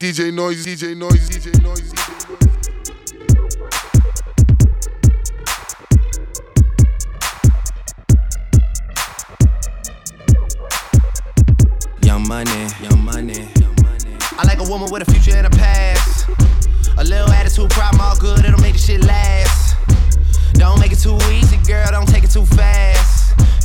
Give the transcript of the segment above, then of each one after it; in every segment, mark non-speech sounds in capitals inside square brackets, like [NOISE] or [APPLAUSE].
DJ Noise, DJ Noise, DJ Noise, DJ Noise. Young money, young money, young money. I like a woman with a future and a past. A little attitude, problem all good, it'll make the shit last. Don't make it too easy, girl, don't take it too fast.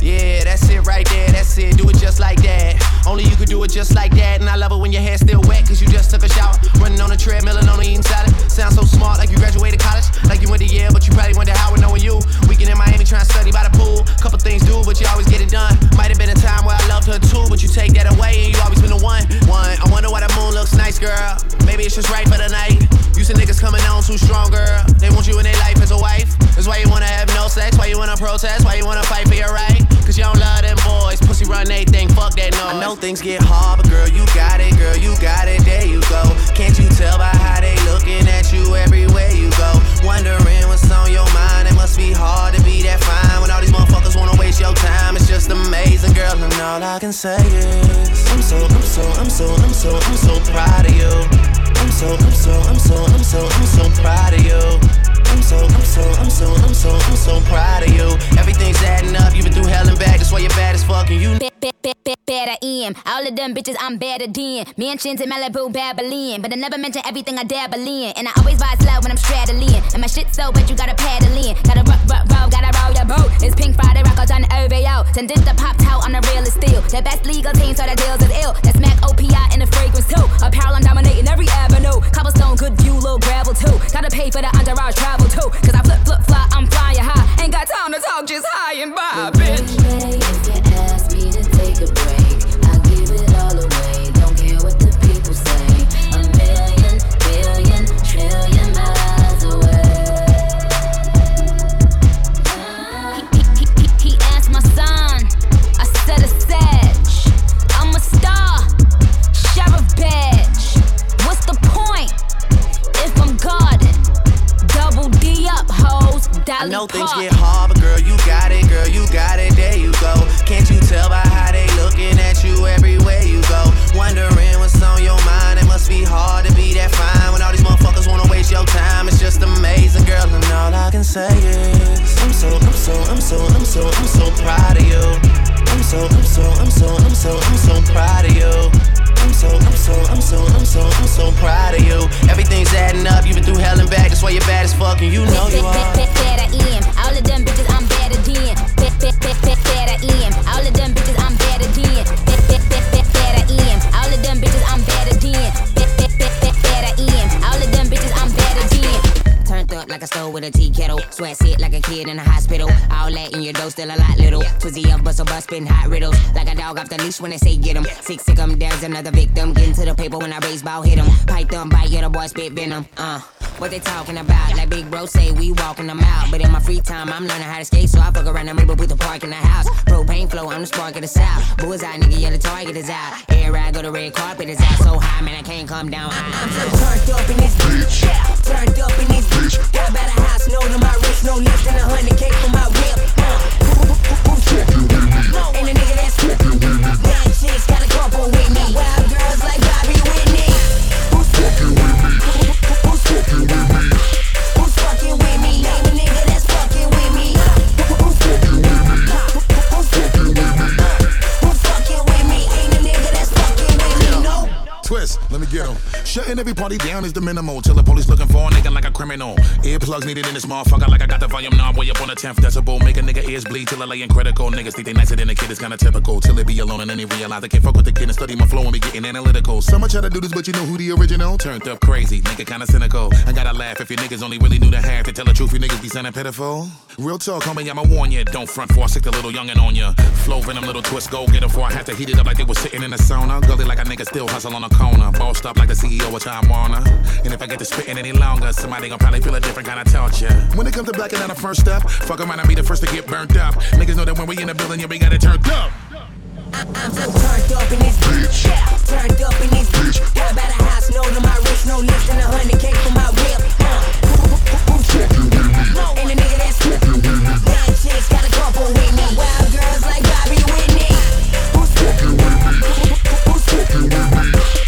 Yeah, that's it right there, that's it, do it just like that. Only you could do it just like that, and I love it when your hair's still wet, cause you just took a shower. Running on a treadmill and only eating salad. Sound so smart, like you graduated college, like you went to Yale, but you probably went to Howard knowing you. Weekend in Miami trying to study by the pool. Couple things do, but you always get it done. Might have been a time where I loved her too, but you take that away, and you always been the one. One, I wonder why the moon looks nice, girl. Maybe it's just right for the night. You some niggas coming on too strong, girl. They want you in their life as a wife. That's why you wanna have no sex, why you wanna protest, why you wanna fight for your right. Cause you don't love them boys. Pussy run they thing, fuck that noise. I know things get hard, but girl, you got it, girl, you got it, there you go. Can't you tell by how they looking at you everywhere you go? Wondering what's on your mind. It must be hard to be that fine when all these motherfuckers wanna waste your time. It's just amazing, girl, and all I can say is I'm so, I'm so, I'm so, I'm so, I'm so proud of you. I'm so, I'm so, I'm so, I'm so, I'm so proud of you. I'm so, I'm so, I'm so, I'm so, I'm so proud of you. Everything's adding up. You've been through hell and back. That's why you're bad as fuck, and you. Be- be- be- be- better in. All of them bitches I'm better than. Mansions in Malibu, Babylon. But I never mention everything I dabble in. And I always ride slow when I'm straddling. And my shit so wet, you gotta paddle in. Gotta rock, rock, roll, gotta roll your boat. It's Pink Friday, out on the OVO. Send it the pop out on the real steel. The best legal team, so the deals is ill. That's Mac OPI in the fragrance too. Apparel, I'm dominating every avenue. Cobblestone, good view, little gravel too. Gotta pay for the entourage travel Cause I flip, flip, fly, I'm flying high. Ain't got time to talk, just hi and bye, bitch. If you ask me to take a break, boy spit venom. Uh. What they talking about? Like big bro say, we walking them out. But in my free time, I'm learning how to skate, so I fuck around and maybe with the park in the house. Propane flow, I'm the spark of the south. Bullseye, nigga, yeah, the target is out. Air ride, go the red carpet is out. So high, man, I can't come down. I'm every party down is the minimal. Till the police looking for a nigga like a criminal. Earplugs needed in this motherfucker like I got the volume knob way up on the 10th decibel. Make a nigga ears bleed till I lay in critical. Niggas think they nicer than a kid, it's kinda typical. Till they be alone and then they realize they can't fuck with the kid and study my flow and be getting analytical. Some try to do this, but you know who the original? Turned up crazy, nigga kinda cynical. I gotta laugh if your niggas only really knew the half. To tell the truth, you niggas be sounding pitiful. Real talk, homie, I'ma warn ya. Don't front for I sick the little youngin' on ya. Flow venom, little twist, go get 'em before I have to heat it up like they was sitting in a sauna. Gully like a nigga still hustle on a corner. Bossed up like the CEO of Time Warner. And if I get to spitting any longer, somebody gon' probably feel a different kind of torture. When it comes to blacking out the first step, fuck around and be the first to get burnt up. Niggas know that when we in the building, yeah, we got it turned up. I'm so turned up in this bitch. Yeah, turned up in this bitch. Got about a house, no to my wrist, no less than a hundred K for my whip. Uh? Ain't a nigga that's fucking with me. Young chicks got a couple with me. Wild girls like Bobby Whitney. Who's fucking with me? Who's fucking with me?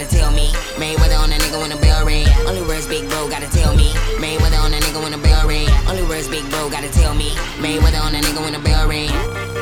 Gotta tell me. Mayweather on a nigga when the bell ring. Only words big bro gotta tell me. Mayweather on a nigga when the bell ring. Only words big bro gotta tell me. Mayweather on a nigga when the bell ring.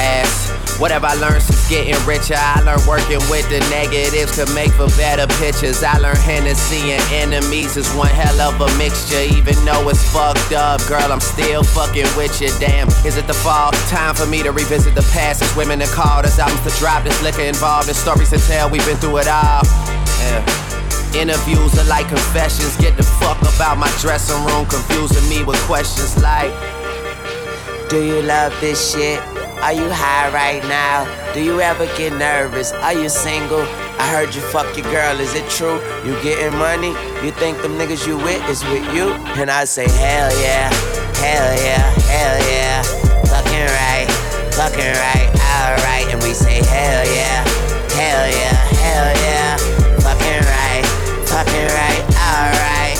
asked. have I learned since getting richer, I learned working with the negatives could make for better pictures. I learned Hennessy and enemies is one hell of a mixture. Even though it's fucked up, girl, I'm still fucking with you. Damn, is it the fall? Time for me to revisit the past. It's women that called us albums to drop. There's liquor involved, there's stories to tell. We've been through it all. Yeah. Interviews are like confessions. Get the fuck about my dressing room, confusing me with questions like Do you love this shit? Are you high right now? Do you ever get nervous? Are you single? I heard you fuck your girl, is it true? You getting money? You think them niggas you with is with you? And I say, hell yeah, hell yeah, hell yeah. Fucking right, fucking right, alright. And we say, hell yeah, hell yeah, hell yeah. Fucking right, fucking right, alright.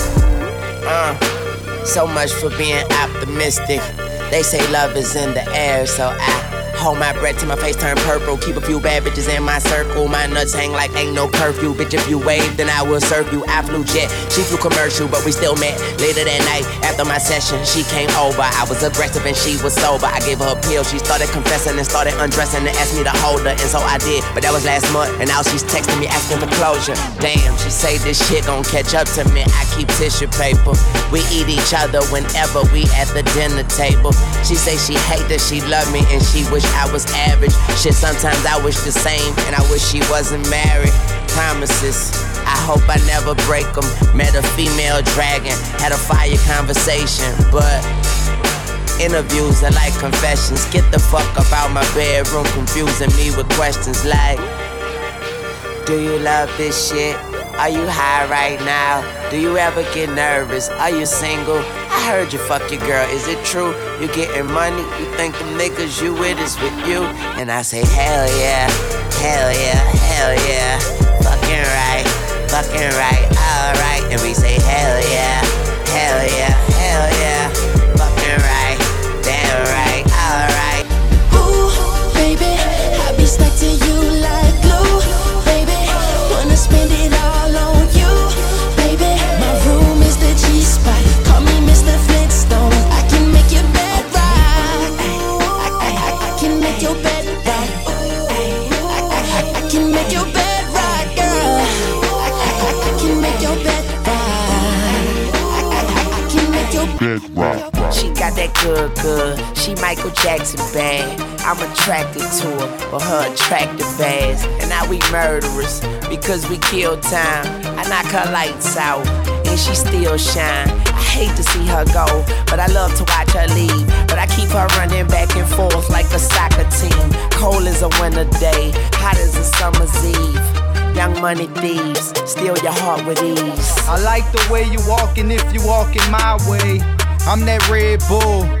Uh, so much for being optimistic. They say love is in the air, so I Hold my breath till my face turn purple. Keep a few bad bitches in my circle. My nuts hang like ain't no curfew. Bitch, if you wave, then I will serve you. I flew jet, she flew commercial, but we still met. Later that night, after my session, she came over. I was aggressive and she was sober. I gave her a pill. She started confessing and started undressing and asked me to hold her. And so I did, but that was last month. And now she's texting me asking for closure. Damn, she say this shit gon' catch up to me. I keep tissue paper. We eat each other whenever we at the dinner table. She say she hate that she love me and she wish I was average. Shit, sometimes I wish the same, and I wish she wasn't married. Promises, I hope I never break them. Met a female dragon, had a fire conversation, but interviews are like confessions. Get the fuck up out my bedroom, confusing me with questions like Do you love this shit? Are you high right now? Do you ever get nervous? Are you single? I heard you fuck your girl. Is it true? You getting money? You think the niggas you with is with you? And I say, hell yeah, hell yeah, hell yeah. Fucking right, fucking right, alright. And we say, hell yeah, hell yeah, hell yeah. Jackson bad. I'm attracted to her for her attractive ass. And now we murderers because we kill time. I knock her lights out and she still shine. I hate to see her go, but I love to watch her leave. But I keep her running back and forth like a soccer team. Cold as a winter day, hot as a summer's eve. Young money thieves, steal your heart with ease. I like the way you walking if you walking my way. I'm that Red Bull.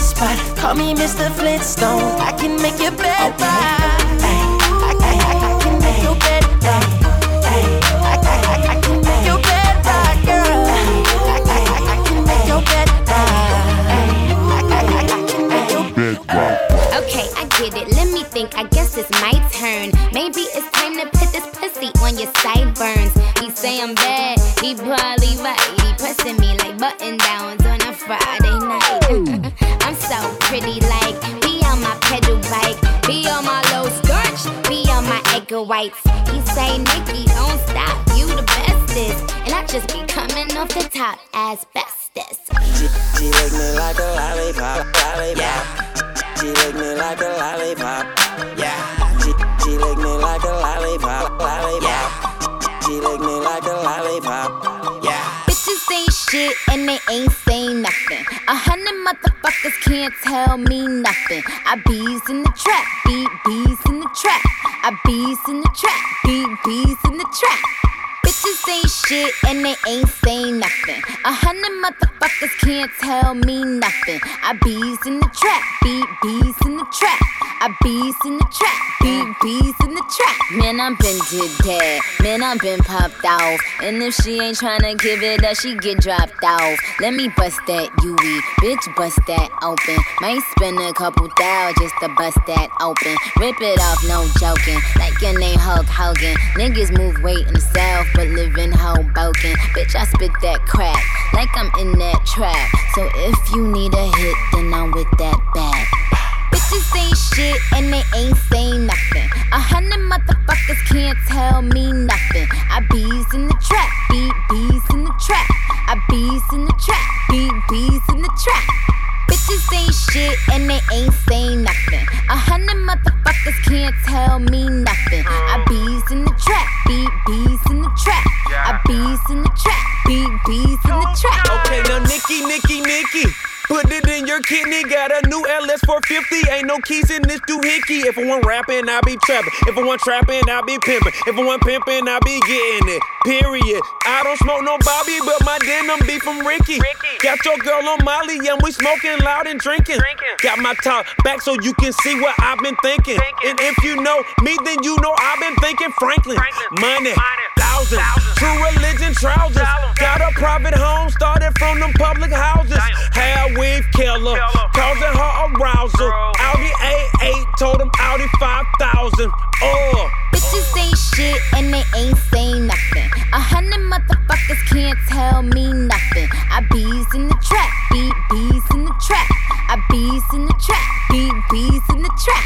spot. Call me Mr. Flintstone. I can make your bed rock. I, I, I, I can make your bed rock. I, I, I, I can make your bed rock, girl. I, I, I, I can make your bed rock. I, I, I, I can make your Okay, I get it. Let me think. I guess it's my turn. Maybe it's time to put this pussy on your sideburns. He say I'm bad. He probably right. He pressing me like button downs on a Friday night. [LAUGHS] I'm so pretty, like be on my pedal bike, be on my low starch, be on my egg whites. He say, Nikki, don't stop. You the bestest, and I just be coming off the top as bestest. She, she lick me like a lollipop, lollipop. Yeah. She lick me like a lollipop. Yeah. She, she lick me like a lollipop, lollipop. Yeah. She lick me like a lollipop. Shit and they ain't saying nothing. A hundred motherfuckers can't tell me nothing. I bees in the trap, beat bees in the trap. I bees in the trap, beat bees in the trap. Bitches ain't shit and they ain't saying nothing. A hundred motherfuckers can't tell me nothing. I bees in the trap, beat bees in the trap. I bees in the trap, beat bees in the trap. Man, I'm been did that. Man, I'm been popped off. And if she ain't tryna give it up, she get dropped off. Let me bust that UE, bitch, bust that open. Might spend a couple thou just to bust that open. Rip it off, no joking. Like your name Hulk Hogan. Niggas move weight in the south, but live in Hoboken. Bitch, I spit that crack like I'm in that trap. So if you need a hit, then I'm with that bag. Bitches ain't shit and they ain't saying nothing. A hundred motherfuckers can't tell me nothing. I bees in the trap, beat bees in the trap. I bees in the trap, beat bees in the trap. Bitches ain't shit and they ain't saying nothing. A hundred motherfuckers can't tell me nothing. I bees in the trap, beat bees in the trap. I bees in the trap, beat bees in the trap. Okay, now Nikki, Nikki, Nikki. Put it in your kidney, got a new LS 450. Ain't no keys in this doohickey. If I want rapping, I be trapping. If I want trapping, I be pimping. If I want pimping, I be getting it. Period. I don't smoke no Bobby, but my denim be from Ricky. Got your girl on Molly, and we smoking loud and drinking. Got my top back so you can see what I've been thinking. And if you know me, then you know I've been thinking Franklin. Money, thousands, true religion trousers. Got a private home, started from them public houses. Hair weave killer, causing her arousal. Audi A8 told him Audi 5000. Oh. Uh. Bitches ain't shit and they ain't saying nothing. A hundred motherfuckers can't tell me nothing. I bees in the trap, beat bees in the trap. I bees in the trap, beat bees in the trap.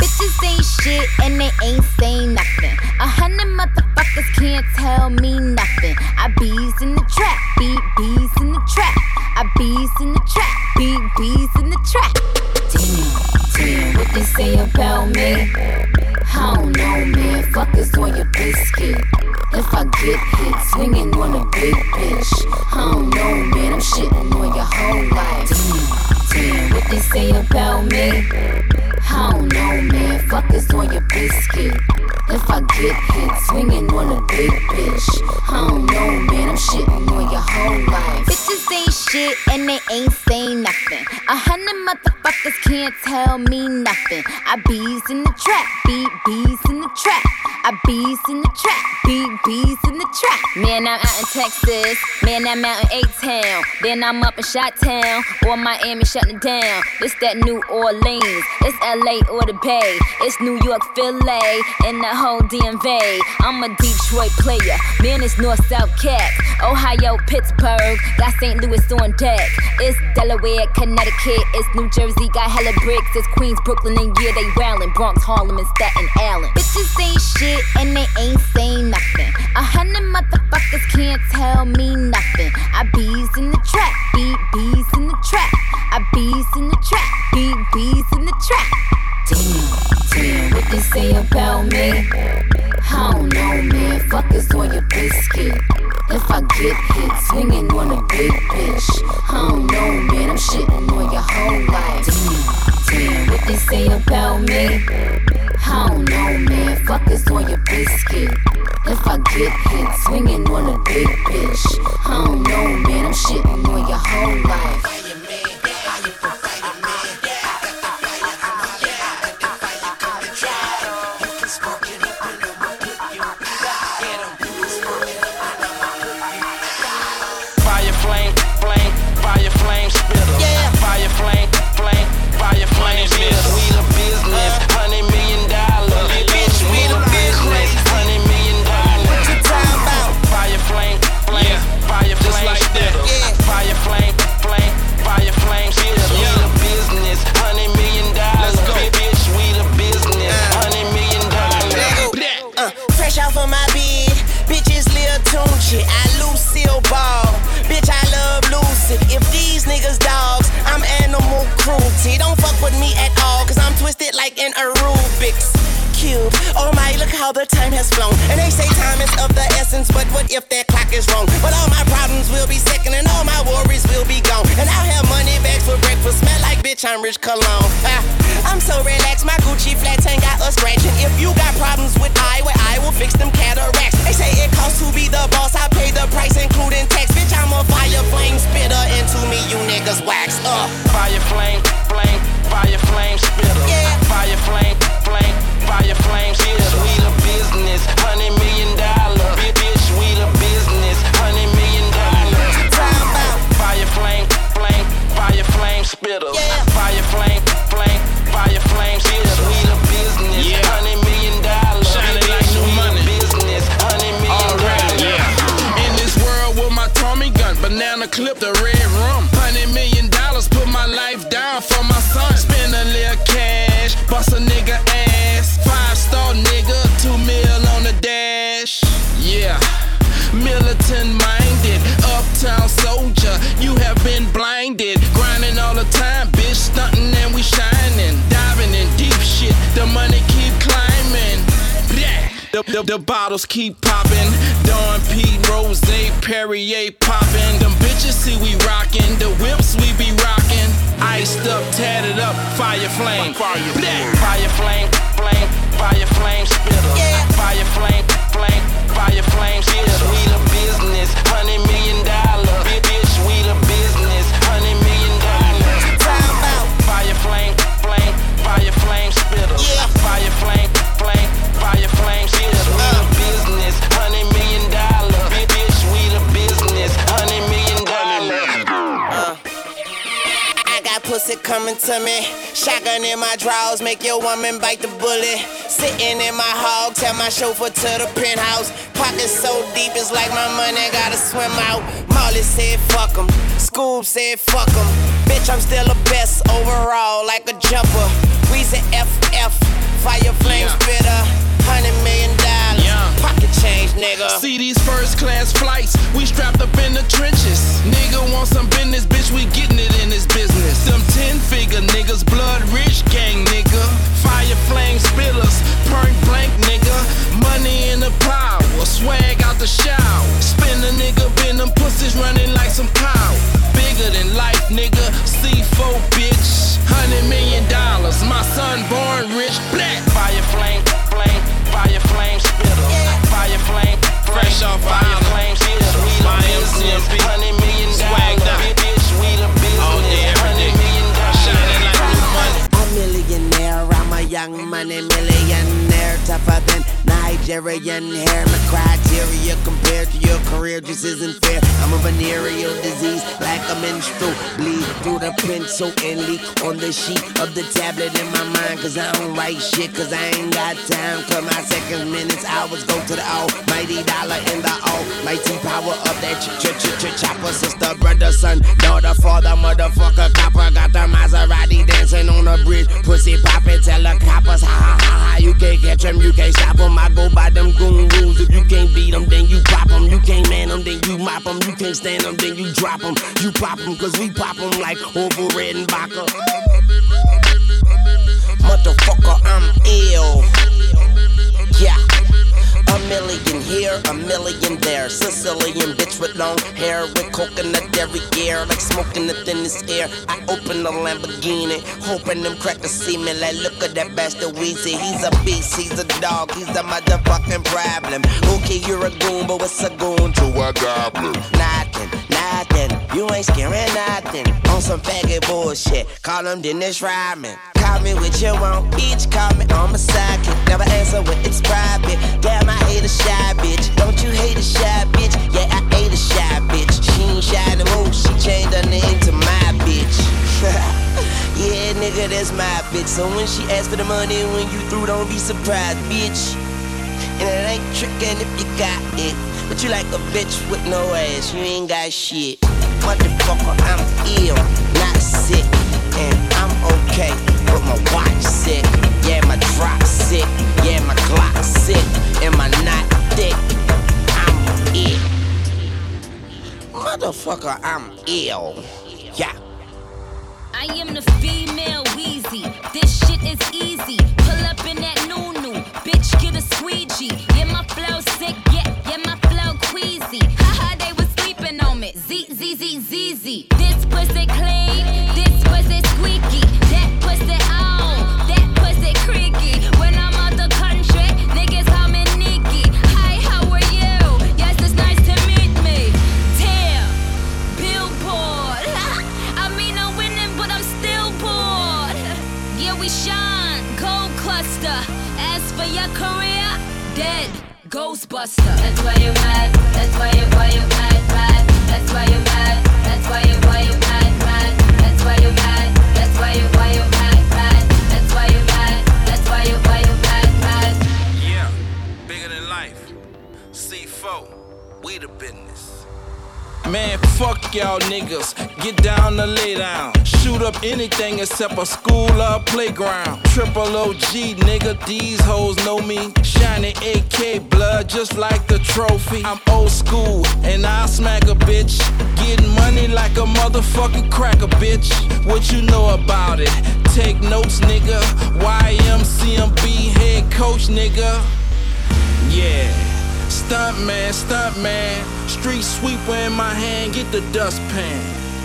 Bitches ain't shit and they ain't saying nothing. A hundred motherfuckers can't tell me nothing. I bees in the trap, beat bees in the trap. In the trap, beat bees in the trap. Damn, damn, what they say about me? I don't know, man. Fuckers on your biscuit. If I get hit, swinging on a big bitch. I don't know, man. I'm shitting on your whole life. Damn, damn, what they say about me? I don't know, man. Fuckers on your biscuit. If I get hit, swinging on a big bitch. I don't know, man. I'm shitting on your whole life. Ain't shit and they ain't saying nothing. A hundred motherfuckers can't tell me nothing. I bees in the trap, beat bees in the trap. I bees in the trap, beat bees in the trap. Man, I'm out in Texas. Man, I'm out in A-Town. Then I'm up in Shot-Town or Miami shutting down. It's that New Orleans. It's LA or the Bay. It's New York, Philly, and the whole DMV. I'm a Detroit player. Man, it's North South Cat. Ohio, Pittsburgh. Got St. Louis on deck. It's Delaware, Connecticut. It's New Jersey. Got hella bricks. It's Queens, Brooklyn, and yeah, they wildin'. Bronx, Harlem, and Staten Island. Bitches ain't shit and they ain't saying nothing. A hundred motherfuckers can't tell me nothing. I bees in the trap, beat bees in the trap. I bees in the trap, beat bees in the trap. Damn, damn, what they say about me? I don't know, man. Fuckers on your biscuit. If I get hit, swinging on a big bitch. I don't know, man. I'm shitting on your whole life. Damn, damn, what they say about me? I don't know, man. Fuckers on your biscuit. If I get hit, swinging on a big bitch. I The, the, the bottles keep popping. Dawn Pete, Rose, Perrier popping. Them bitches see we rockin'. The whips we be rockin'. Iced up, tatted up, fire flame. Fire flame. Fire flame, flame, fire flame spitter. Yeah. Fire flame, flame, fire flame spitter. We the business, hundred coming to me. Shotgun in my drawers, make your woman bite the bullet. Sitting in my hog, tell my chauffeur to the penthouse. Pockets so deep, it's like my money gotta swim out. Molly said fuck 'em, Scoob said fuck 'em. Bitch, I'm still the best overall, like a jumper. Weezy FF, fire flame Yeah. spitter. Hundred million dollars, Yeah. pocket change, nigga. See these first class flights, we strapped up in the trenches. Nigga want some business, bitch, we getting it in this business. Them 10 figure niggas, blood rich gang nigga. Fire flame spitters, point blank nigga. Money in the power, swag out the shower. Spin a nigga, been them pussies running like some cow. Bigger than life, nigga. C4 bitch. Hundred million dollars, my son born rich. Black Fire flame, Fresh flame, off fire island. flame spitter. We the business, MCMP. hundred million Swagged dollar. out. Bitch, we the business, All day, every hundred day. million dollar. Shining like new money. A millionaire, I'm a young money millionaire, tougher than Nigerian hair. My criteria compared to your career just isn't fair. I'm a venereal disease, like a menstrual bleed through the pencil and leak on the sheet of the tablet in my mind. Cause I don't write shit, cause I ain't got time. Cause my seconds, minutes, hours go to the almighty dollar in the almighty power of that ch ch ch ch chopper. Sister, brother, son, daughter, father, motherfucker, copper. Got the Maserati dancing on the bridge. Pussy poppin', tell the coppers, ha ha ha ha. You can't catch 'em, you can't stop 'em. I go by them goon rules. If you can't beat 'em, then you pop 'em. You can't man 'em, then you mop 'em. You can't stand 'em, then you drop 'em. You pop 'em, cause we pop 'em like over red and vodka. Motherfucker, I'm ill. Yeah. A million here, a million there. Sicilian bitch with long hair, with coconut dairy gear, like smoking the thinnest air. I open the Lamborghini, hoping them crackers see me. Like, look at that bastard Weezy. He's a beast, he's a dog, he's a motherfucking problem. Okay, you're a goon, but what's a goon to a goblin? Nothing, nothing. You ain't scaring nothing. On some faggot bullshit. Call him Dennis Rodman. Call me what you want, bitch. Call me on my sidekick. Never answer when it's private. Damn, I hate a shy bitch. Don't you hate a shy bitch? Yeah, I hate a shy bitch. She ain't shy no more. She changed her name to my bitch. [LAUGHS] yeah, nigga, that's my bitch. So when she asks for the money, when you through, don't be surprised, bitch. And it ain't trickin' if you got it. But you like a bitch with no ass, you ain't got shit. Motherfucker, I'm ill, not sick. And I'm okay, but my watch sick. Yeah, my drop sick. Yeah, my clock sick. And my knot thick. I'm it. Motherfucker, I'm ill. Yeah. I am the female Weezy. This shit is easy. Pull up in that new new. Bitch, get a squeegee. I'm old school and I smack a bitch. Getting money like a motherfucking cracker, bitch. What you know about it? Take notes, nigga. YMCMB head coach, nigga. Yeah. Stunt man, stunt man. Street sweeper in my hand, get the dustpan.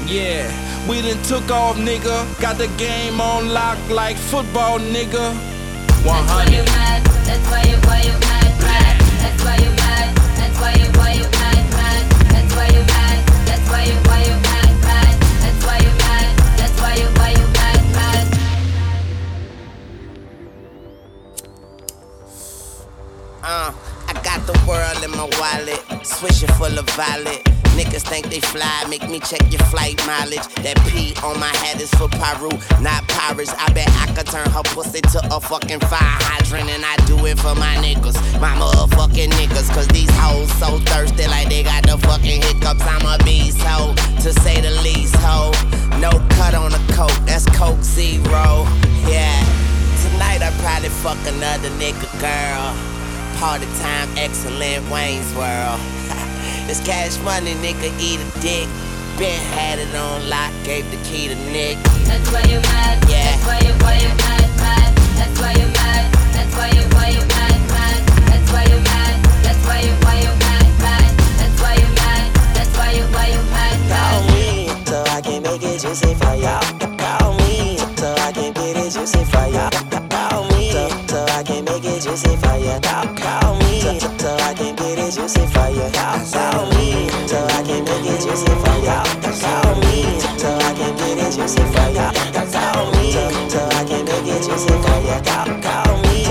Yeah, we done took off, nigga. Got the game on lock like football, nigga. 100. That's why you why mad mad. That's why you mad. That's why you why you mad mad. That's why you mad. Swishing full of violet. They fly, make me check your flight mileage. That P on my hat is for Peru, not pirates. I bet I could turn her pussy to a fucking fire hydrant, and I do it for my niggas, my motherfucking niggas. Cause these hoes so thirsty, like they got the fucking hiccups. I'm a beast hoe, to say the least hoe. No cut on the coke, that's Coke Zero. Yeah, tonight I probably fuck another nigga girl. Party time, excellent Wayne's World. This cash money, nigga, eat a dick. Ben had it on lock, gave the key to Nick. That's why you mad. Yeah. That's why you why you mad mad. That's why you mad. That's why you why you mad mad. That's why you mad. That's why you why you mad mad. That's why you mad. That's why you why you mad Call me so I can make it juicy for y'all. Call me so I can get it juicy for y'all. It juicy for you. Call, call me so, so I can get it juicy for you. Call, call me so I can make it juicy for y'all. Call me so I can get it juicy for y'all. Call me so, so I can make it juicy you. Call, call me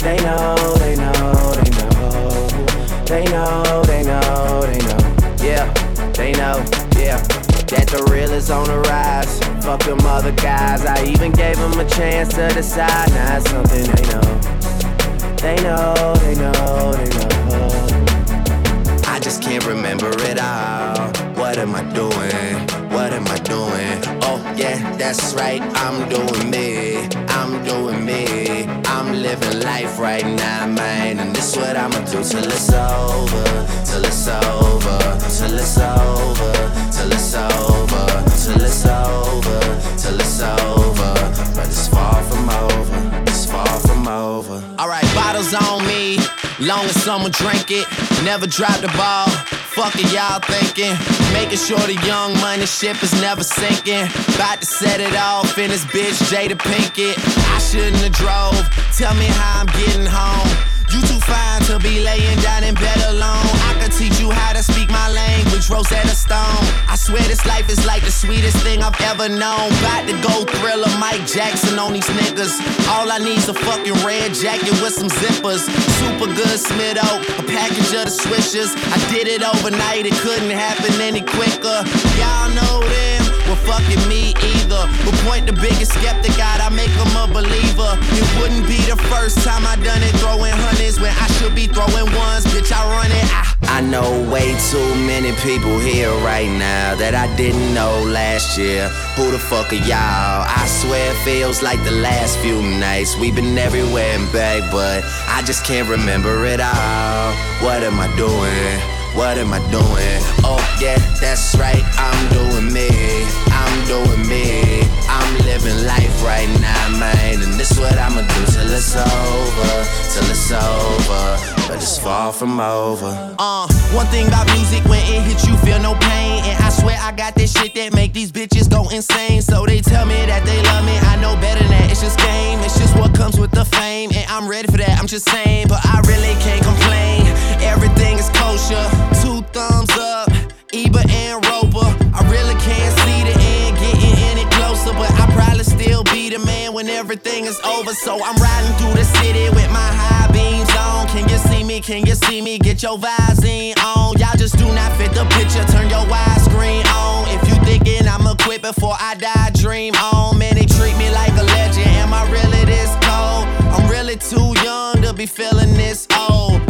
They know, they know, they know. They know, they know, they know. Yeah, they know, yeah. That the real is on the rise. Fuck them other guys. I even gave them a chance to decide. Now it's something they know. They know, they know, they know. I just can't remember it all. What am I doing? What am I doing? Oh, yeah, that's right. I'm doing me. I'm doing me. I'm living life right now, man. And this what I'ma do till it's over. Till it's over. Till it's over. Till it's over. Till it's over. Till it's over. But it's far from over. It's far from over. Alright, bottles on me. Long as someone drink it. Never drop the ball. Fuck it, y'all thinking. Making sure the young money ship is never sinking. About to set it off in this bitch, Jada Pinkett. I shouldn't have drove. Tell me how I'm getting home. You too fine to be laying down in bed language, Rosetta Stone. I swear this life is like the sweetest thing I've ever known. About to go thriller Mike Jackson on these niggas. All I need's a fucking red jacket with some zippers. Super good Smitto, a package of the swishers. I did it overnight, it couldn't happen any quicker. Y'all know them. Well, fucking me either. But point the biggest skeptic out, I make him a believer. It wouldn't be the first time I done it, throwing hundreds when I should be throwing ones. Bitch, I run it. I, I know way too many people here right now that I didn't know last year. Who the fuck are y'all? I swear it feels like the last few nights. We've been everywhere and back, but I just can't remember it all. What am I doing? What am I doing? Oh, yeah, that's right, I'm doing me. I'm doing me. I'm living life right now, man. And this what I'ma do till it's over. Till it's over. But it's far from over. Uh, one thing about music, when it hits you, feel no pain. And I swear I got this shit that make these bitches go insane. So they tell me that they love me. I know better than that. It's just game. It's just what comes with the fame. And I'm ready for that. I'm just saying. But I really can't complain. Everything is kosher. Two thumbs up. Ebert and Roeper. I really can't see the end getting closer. But I probably still be the man when everything is over. So I'm riding through the city with my high beams on. Can you see me? Can you see me? Get your Visine on. Y'all just do not fit the picture. Turn your widescreen on. If you thinking I'ma quit before I die, dream on. Man, they treat me like a legend. Am I really this cold? I'm really too young to be feeling this old.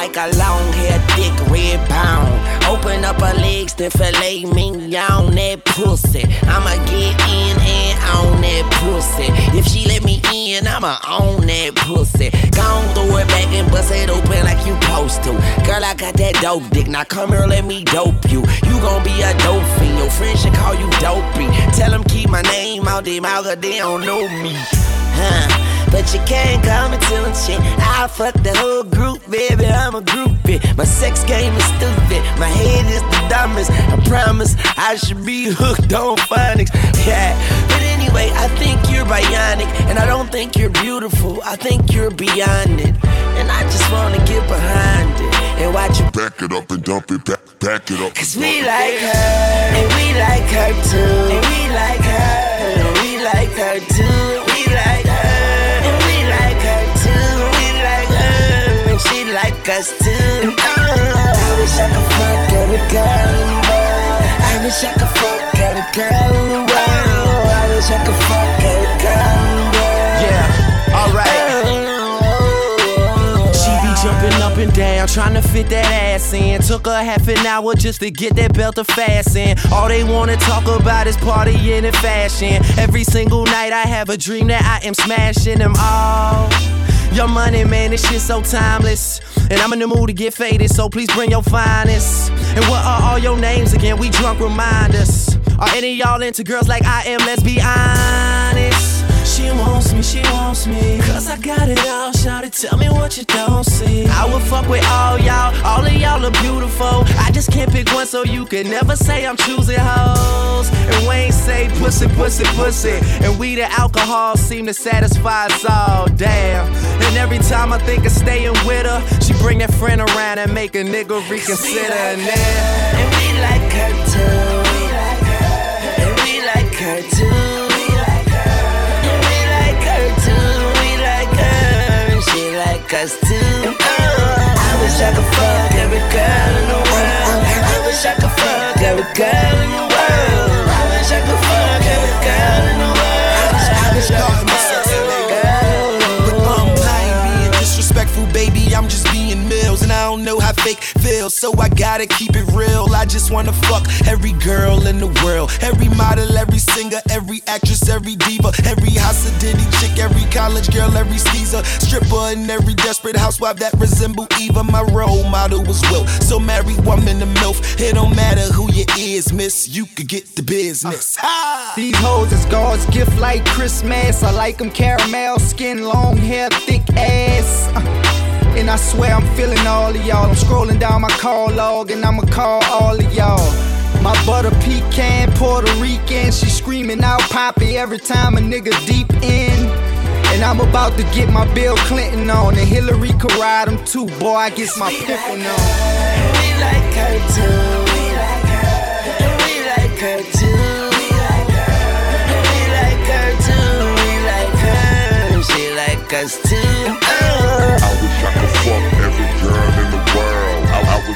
Like a long hair, thick red pound. Open up her legs, then fillet me on that pussy. I'ma get in and on that pussy. If she let me in, I'ma own that pussy. Gon' throw it back and bust it open like you supposed to. Girl, I got that dope dick. Now come here, let me dope you. You gon' be a dope fiend. Your friends should call you dopey. Tell them keep my name out their mouth, they don't know me. Huh? But you can't come and tell shit. I fuck the whole group, baby. I'm a groupie. My sex game is stupid. My head is the dumbest. I promise I should be hooked on phonics. Yeah. But anyway, I think you're bionic. And I don't think you're beautiful. I think you're beyond it. And I just wanna get behind it. And watch you Back it up and dump it, back, back it up. Cause we like her, and we like her too. And we like her, and we like her too. I wish I could fuck every girl in the world. I wish I could fuck every girl in the world. I wish I could fuck every girl in the world. Yeah, alright. She be jumping up and down, trying to fit that ass in. Took her half an hour just to get that belt to fasten. All they wanna talk about is partying and fashion. Every single night I have a dream that I am smashing them all. Your money, man, this shit so timeless. And I'm in the mood to get faded, so please bring your finest. And what are all your names again? We drunk reminders. Are Any y'all into girls like I am, let's be honest. She wants me, she wants me. Cause I got it all, shout it, tell me what you don't see. I would fuck with all y'all, all of y'all are beautiful. I just can't pick one, so you can never say I'm choosing hoes. And Wayne say pussy, pussy, pussy. And we the alcohol seem to satisfy us all, damn. And every time I think of staying with her, she bring that friend around and make a nigga reconsider. And And we like her too. And we like her too. Us too. I wish I could fuck every girl in the world. I wish I could fuck every girl in the world. So I gotta keep it real. I just wanna fuck every girl in the world, every model, every singer, every actress, every diva, every Hasidini chick, every college girl, every skeezer, stripper, and every desperate housewife that resemble Eva. My role model was Will, so married woman to MILF. It don't matter who you is, miss, you could get the business. Ha! These hoes is God's gift like Christmas. I like them caramel skin, long hair, thick ass. Uh, And I swear I'm feeling all of y'all. I'm scrolling down my call log and I'ma call all of y'all. My butter pecan, Puerto Rican, she screaming out Poppy every time a nigga deep in. And I'm about to get my Bill Clinton on, and Hillary could ride him too. Boy, I guess my pimpin' on. We like her too. We like her. And we like her too. We like her. And we like her too. We like her. She like us too.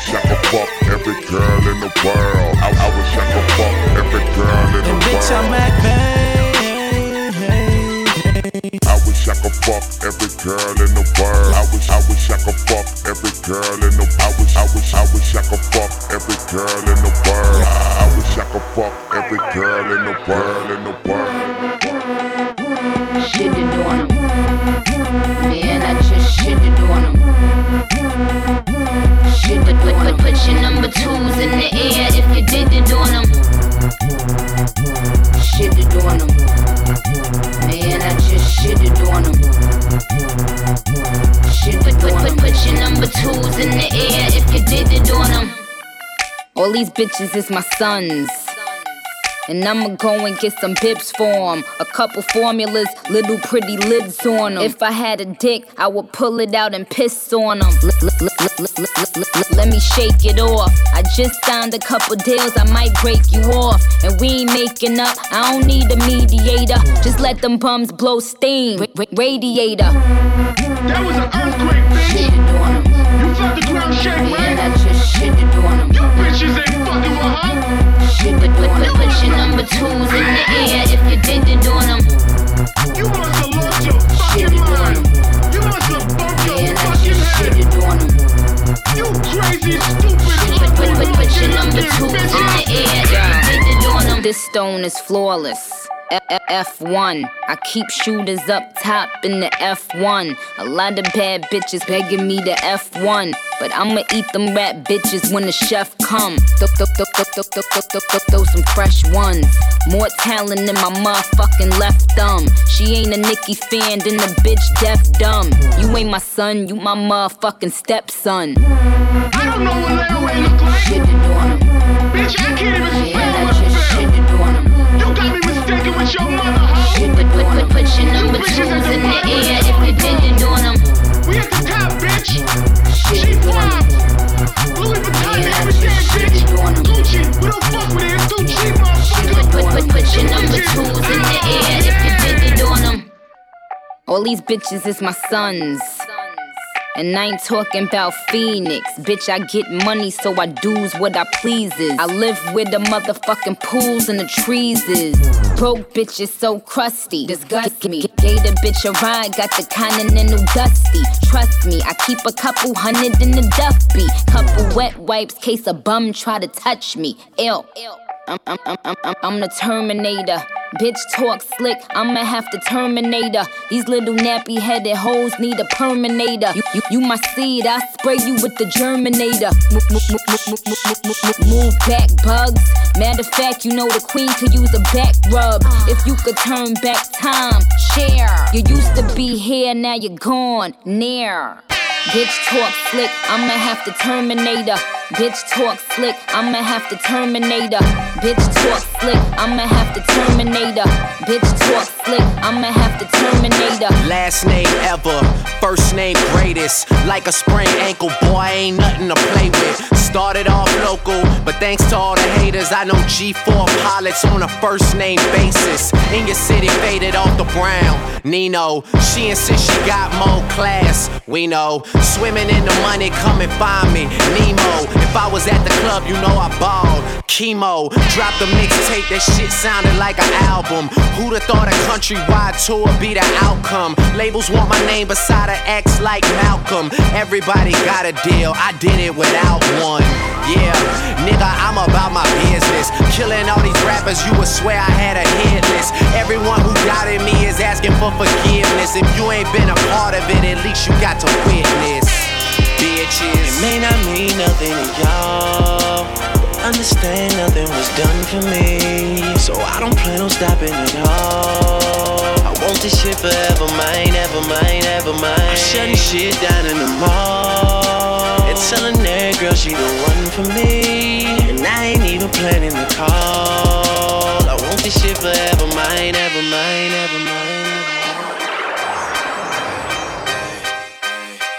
Wish I could fuck every girl in the world. I, I wish I could fuck every girl in the Bitch, I'm world. back, I wish I could fuck every girl in the world. I wish I wish I could fuck every girl in the I wish I wish I wish I could fuck every girl in the world. I, I wish I could fuck every girl in the world in the world. Shit to do on 'em. Man, I just shit to do on 'em. Put your number twos in the air if you did it on 'em. Shit do on 'em. Man, I just shit do on 'em. Shit to put, put, put your number twos in the air if you did it on 'em. All these bitches is my sons. And I'ma go and get some bips for 'em. A couple formulas, little pretty lids on on 'em. If I had a dick, I would pull it out and piss on on 'em. Let me shake it off. I just signed a couple deals, I might break you off. And we ain't making up, I don't need a mediator. Just let them bums blow steam. Ra- ra- radiator. That was an earthquake, bitch. Shit to do on 'em. You felt the ground shake, right? Man, I just shit to do. You bitches ain't fucking with her. Shit to do on 'em. Put your number twos in the air if you did it on 'em. You Number two in the air. This stone is flawless. F- F- F1. I keep shooters up top in the F1. A lot of bad bitches begging me to F1. But I'ma eat them rat bitches when the chef come. Th- th- th- th- th- th- th- th- th- Throw some fresh ones. More talent than my motherfucking left thumb. She ain't a Nicki fan, then the bitch deaf dumb. You ain't my son, you my motherfucking stepson. I don't know what layaway look like. Shit to do on 'em. Bitch, I can't even spell what shit to do on 'em. You got me mistaken with your mother, hoe. Put, put, put, put your number twos in the air if you did it on 'em. We at the top, bitch. She fly. Louis Vuitton, bitch. Gucci, we don't fuck with it. It's too cheap, motherfucker. Put, put, put your number twos in the air if you did it on 'em. All these bitches is my sons. And I ain't talking about Phoenix. Bitch, I get money, so I do's what I pleases. I live where the motherfucking pools and the trees is. Broke bitches so crusty. Disgust me. Gave the bitch a ride, got the continental dusty. Trust me, I keep a couple hundred in the duffy. Couple wet wipes, case a bum try to touch me. Ill. I'm, I'm, I'm, I'm, I'm the Terminator. Bitch talk slick, I'ma have to terminate her. These little nappy headed hoes need a perminator. You, you, you my seed, I spray you with the germinator. Move, move back, bugs. Matter of fact, you know the queen could use a back rub. If you could turn back time, Cher. You used to be here, now you're gone, near. Bitch talk slick, I'ma have to terminate her. Bitch talk slick, I'ma have to terminate her. Bitch talk slick, I'ma have to terminate her. Bitch talk slick, I'ma have to terminate her. Last name ever, first name greatest. Like a sprained ankle, boy, I ain't nothing to play with. Started off local, but thanks to all the haters, I know G4 pilots on a first name basis. In your city, faded off the brown. Nino, she insists she got more class. We know, swimming in the money, come and find me. Nemo, if I was at the club, you know I balled. Chemo, dropped a mixtape, that shit sounded like an album. Who'da thought a countrywide tour be the outcome? Labels want my name beside X like Malcolm. Everybody got a deal, I did it without one. Yeah, nigga, I'm about my business. Killing all these rappers, you would swear I had a hit list. Everyone who doubted me is asking for forgiveness. If you ain't been a part of it, at least you got to witness. Bitches. It may not mean nothing to y'all. Understand nothing was done for me. So I don't plan on stopping at all. I want this shit forever, mine, ever mine, ever mine. I'm shutting shit down in the mall. And telling that girl she the one for me. And I ain't even planning the call. I want this shit forever, mine, ever mine, ever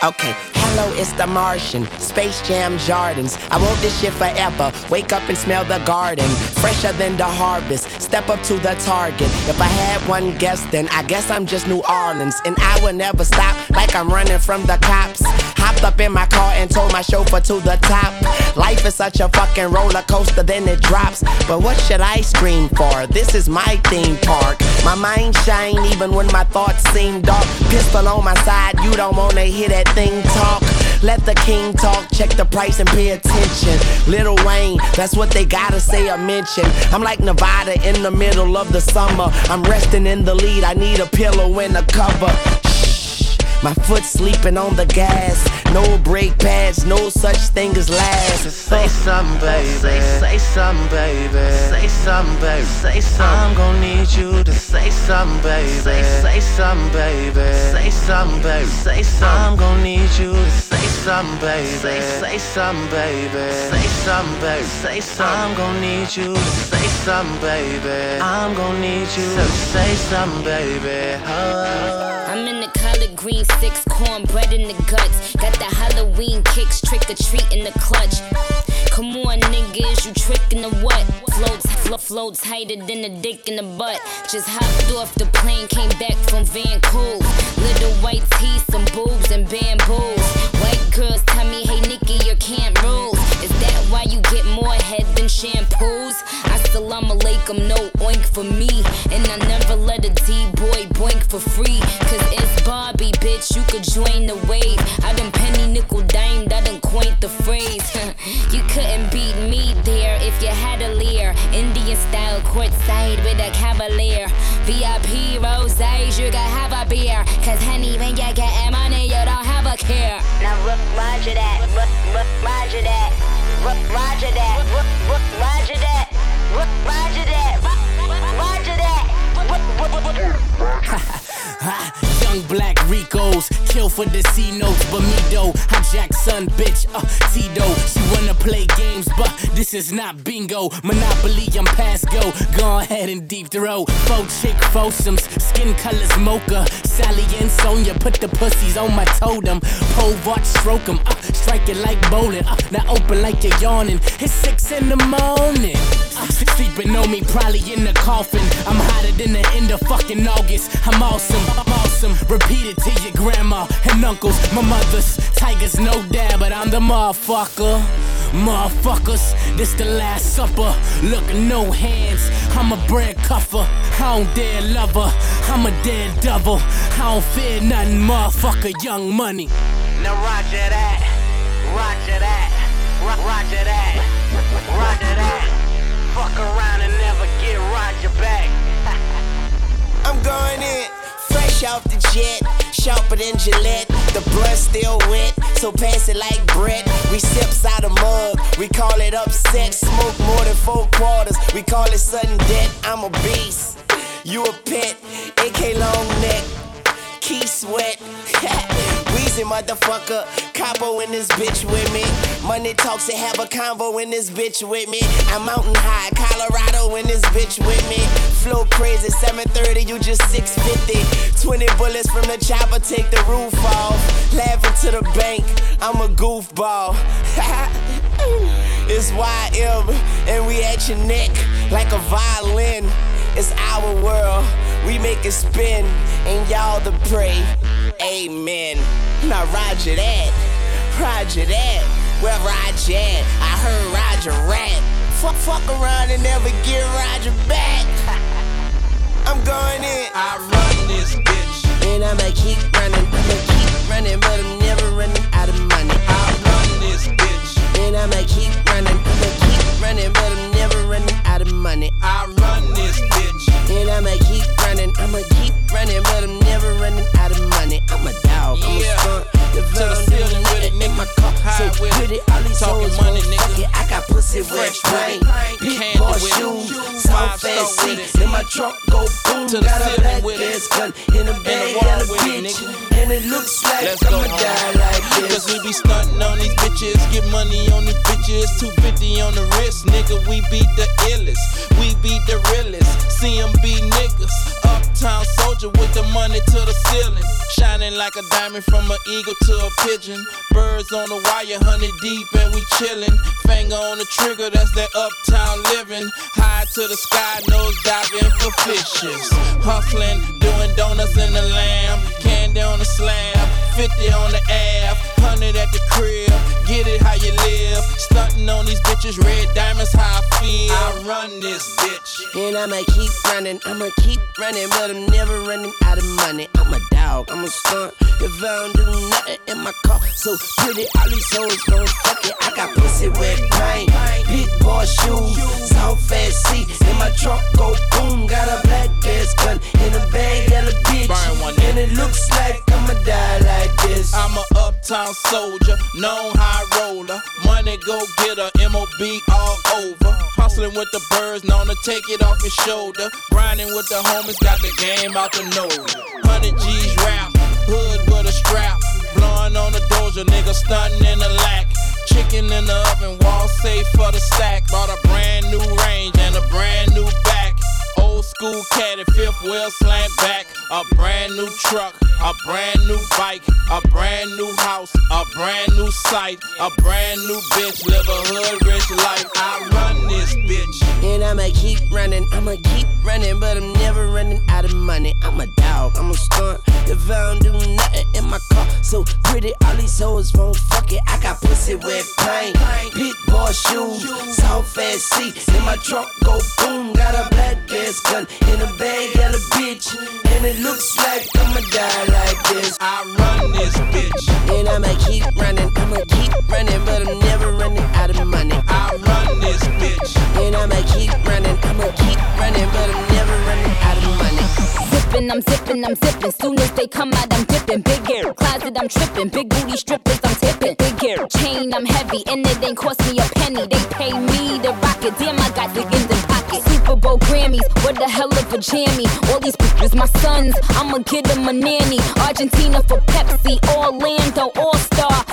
Okay, hello, it's the Martian. Space Jam Jordans. I want this shit forever. Wake up and smell the garden. Fresher than the harvest. Step up to the target. If I had one guess, then I guess I'm just New Orleans. And I will never stop like I'm running from the cops. Hopped up in my car and told my chauffeur to the top. Life is such a fucking roller coaster, then it drops. But what should I scream for? This is my theme park. My mind shine even when my thoughts seem dark. Pistol on my side, you don't wanna hear that thing talk. Let the king talk, check the price and pay attention. Lil Wayne, that's what they gotta say or mention. I'm like Nevada in the middle of the summer. I'm resting in the lead, I need a pillow and a cover. My foot sleeping on the gas. No brake pads, no such thing as last. Say something, baby. Say, say something, baby. Say something, baby. Say something. I'm gonna need you to say something, baby. Say, say something, baby. Say something, baby. Say something. I'm gonna need you to say something, baby. Say, say something, baby. Say something, baby. Say something. I'm gonna need you to say something, baby. I'm gonna need you to say something, baby. Oh. I'm in the collard green six cornbread in the guts. Got the Halloween kicks, trick or treat in the clutch. Come on, niggas, you trickin' the what? Floats, flo- floats tighter than a dick in the butt. Just hopped off the plane, came back from Vancouver. Little white teeth, some boobs and bamboos. White girls tell me, hey Nicki, your camp rules. Is that why you get more head than shampoos? Assalamu alaikum, no oink for me. And I never let a D-boy boink for free. Cause it's Bobby, bitch, you could join the wave. I done penny nickel dime, I done coined the phrase. [LAUGHS] you couldn't beat me there if you had a Lear. Indian style courtside with a cavalier. VIP roses, you can have a beer. Cause honey, when you get money, you don't have a care. Now rook, roger that, rook, rook, roger that, roger that, roger that, [LAUGHS] Young black Ricos, kill for the C notes, but me though, I'm Jackson, bitch, uh, Tito. She wanna play games, but this is not bingo. Monopoly, I'm past go. Go ahead and deep throw. Faux chick, fossums, skin colors mocha. Sally and Sonia put the pussies on my totem. Pole watch, stroke 'em, uh, strike it like bowling. Uh, now open like you're yawning. It's six in the morning. Uh, sleeping on me, probably in the coffin. I'm hotter than the end of fucking August. I'm awesome, I'm awesome. Repeat it to your grandma and uncles, my mothers. Tigers, no dad, but I'm the motherfucker. Motherfuckers, this the last supper. Look, no hands. I'm a bread cuffer. I don't dare love her. I'm a dead devil. I don't fear nothing, motherfucker. Young money. Now roger that, roger that, ro- roger that, roger that. Fuck around and never get Roger back. [LAUGHS] I'm going in, fresh off the jet. sharper than Gillette. The blood still wet, so pass it like Brett. We sips out a mug, we call it upset. Smoke more than four quarters, we call it sudden death. I'm a beast, you a pet. AK long neck, key sweat. [LAUGHS] Weezy motherfucker, capo in this bitch with me. Money talks and have a convo in this bitch with me. I'm mountain high, Colorado in this bitch with me. Flow crazy, 730, you just 650. 20 bullets from the chopper, take the roof off. Laughing to the bank, I'm a goofball. [LAUGHS] it's YM, and we at your neck like a violin. It's our world, we make it spin, and y'all the prey. Amen. Now Roger that, Roger that. Where Roger at? I heard Roger rat. Fuck, fuck around and never get Roger back. [LAUGHS] I'm going in. I run this bitch. And I'ma keep running, I'ma keep running, but I'm never running out of money. Trunk, go boom. To the got a black with it. ass gun in a bag, got a with it, bitch. nigga. And it looks like Let's go, I'ma die like this. Cause we be stunting on these bitches, get money on these bitches. 250 on the wrist, nigga, we beat the illest. We beat the realest. CMB niggas. Uptown soldier with the money to the ceiling. Like a diamond from an eagle to a pigeon. Birds on the wire, honey deep, and we chillin'. Finger on the trigger, that's that uptown living. High to the sky, nose diving for fishes. Hustling, doing donuts in the lamb. Candy on the slab, 50 on the ab, 100 at the crib. Get it how you live. Stunting on these bitches, red diamonds, how I feel. I run this bitch. And I'ma keep running, I'ma keep running, but I'm never running out of money. I'm a dog, I'm a stunt. If I don't do nothing in my car, so pretty, all these hoes gon' fuck it. I got pussy with pain, big boy shoes, soft fast seat. In my trunk, go boom, got a black ass gun in a bag, got a bitch. And it looks like I'ma die like this. I'm a uptown soldier, known high roller. Money go get getter, MOB all over. Hustling with the birds, known to take it off his shoulder. Grinding with the homies, got the game out the nose. 100 G's rap, hood with a strap. Blowing on the doja, nigga stunting in the lack. Chicken in the oven, wall safe for the stack. Bought a brand new range and a brand new back. Old school caddy, fifth wheel slant back. A brand new truck, a brand new bike, a brand new house, a brand new site, a brand new bitch. Live a hood rich life. I I'ma keep running, I'ma keep running, but I'm never running out of money. I'm a dog, I'm a stunt. If I don't do nothing in my car, so pretty, all these hoes won't fuck it. I got pussy with pain, big boy shoes, soft fast seat. In my trunk, go boom, got a black ass gun in a bag, got a bitch. And it looks like I'ma die like this. I run this bitch. And I'ma keep running, I'ma keep running, but I'm never running out of money. I run this bitch. And I'ma keep running, I'ma keep running, but I'm never running out of money. Zipping, I'm zipping, I'm zipping. Soon as they come out, I'm dipping. Big air closet, I'm tripping. Big booty strippers, I'm tipping. Big air chain, I'm heavy, and it ain't cost me a penny. They pay me to rock it. Damn, I got the in the pocket. Super Bowl Grammys, what the hell of a jammy. All these pictures, my sons, I'ma get them a nanny. Argentina for Pepsi, Orlando All Star.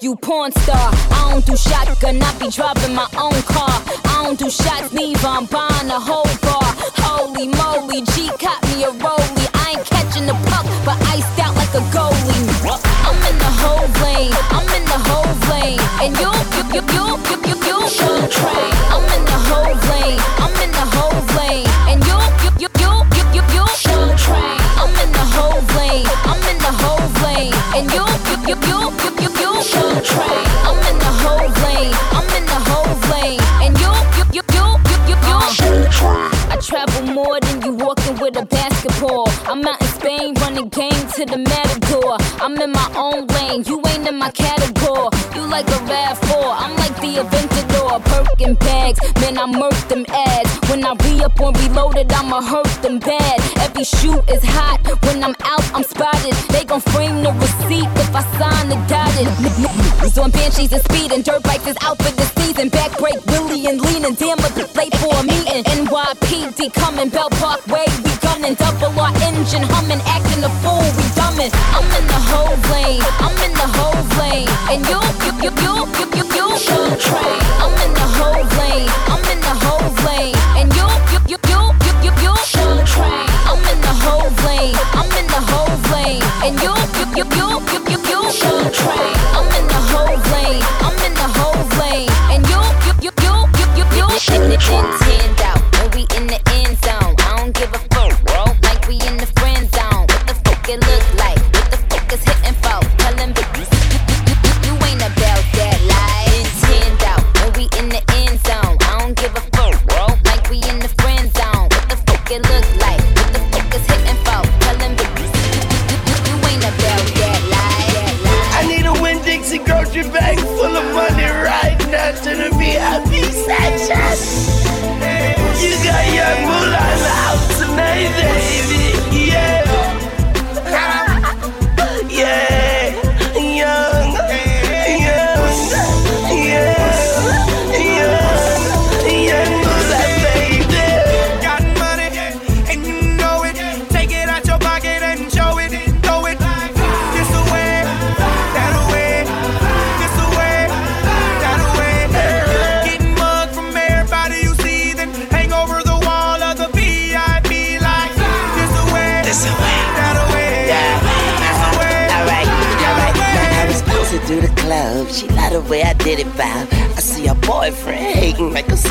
You porn star. I don't do shotgun, I be driving my own car. I don't do shots, neither. I'm buying a whole bar. Holy moly, G caught me a rollie. I ain't catching the puck, but iced out like a goalie. I'm in the whole lane, I'm in the whole lane, and you, you, you, you, you, you, you, you train. I'm in the travel more than you walking with a basketball. I'm out in Spain running game to the matador. I'm in my own lane, you ain't in my category. You like a RAV4, I'm like the Aventador. Birkin bags. Man, I murk them ads. When I re up on reloaded, I'ma hurt them bad. Every shoot is hot. When I'm out, I'm spotted. They gon' frame the receipt if I sign the dotted. So on banshees and speed and dirt bikes is out for the season. Back break Willie and leaning. Damn, but late for a meeting. NYPD coming, Belt Parkway, we gunning. Double our engine humming, acting a fool, we dumbing. I'm in the whole lane, I'm in the whole lane. And you, you, you, you, you, you, you, should train. I'm in the whole lane, I'm in the whole lane. And you, you, And you, you, you, you, you, you, you, should train. I'm in the whole lane, I'm in the whole lane. And you, you, you, you, you, you, you, should Intend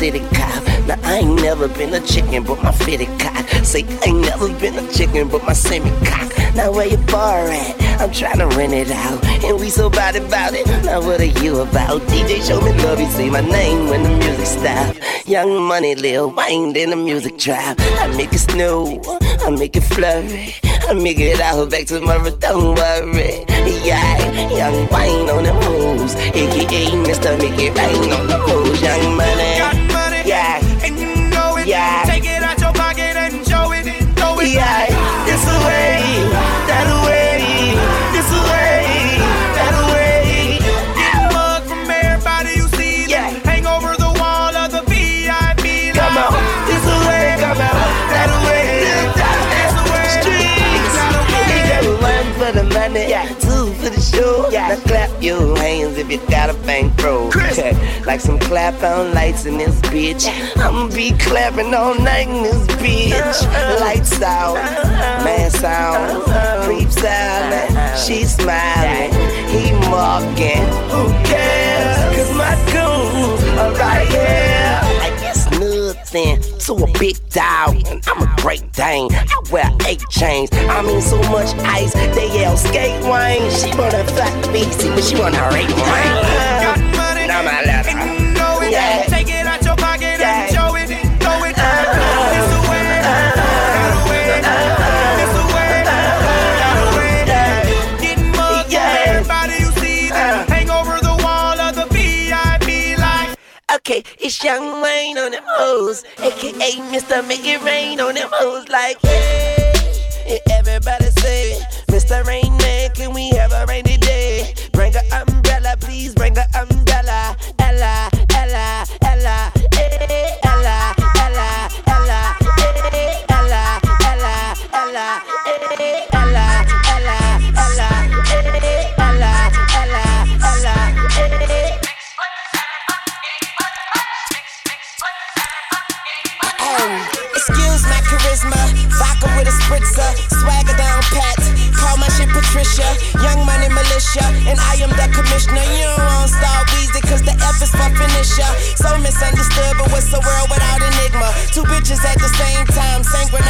city cop. Now I ain't never been a chicken, but my fitted cock. Say I ain't never been a chicken, but my semi cock. Now where your bar at? I'm trying to rent it out, and we so bad about it. Now what are you about? DJ show me love, you say my name when the music stop. Young money, Lil Wayne, in the music trap. I make it snow, I make it flurry. I make it out back tomorrow, don't worry. Yeah, young Wayne on the moves. AKA Mr. Make It Rain on the moves. Young money. Throw it Yeah, this Now clap your hands if you got a bankroll. [LAUGHS] like some clap on lights in this bitch. I'ma be clapping all night in this bitch. Uh-huh. Lights out, uh-huh. man sound, uh-huh. creeps out. She smiling, he mocking. Who cares? Cause my goons are right here. I guess nothing to a big dog. And I'm a great dane. I wear eight chains. I mean, so much ice, they yell skate wine. She wanna fuck BC, but she wanna rape wine. Now my letter. Okay, it's Young Wayne on them hoes, aka Mr. Make It Rain on them hoes, like hey. And everybody say, Mr. Rain Man, can we have a rainy day? Bring a umbrella, please bring a umbrella. Militia. And I am the commissioner. You don't want star Weezy cause the F is for finisher. So misunderstood, but what's the world without enigma? Two bitches at the same time. Synchronized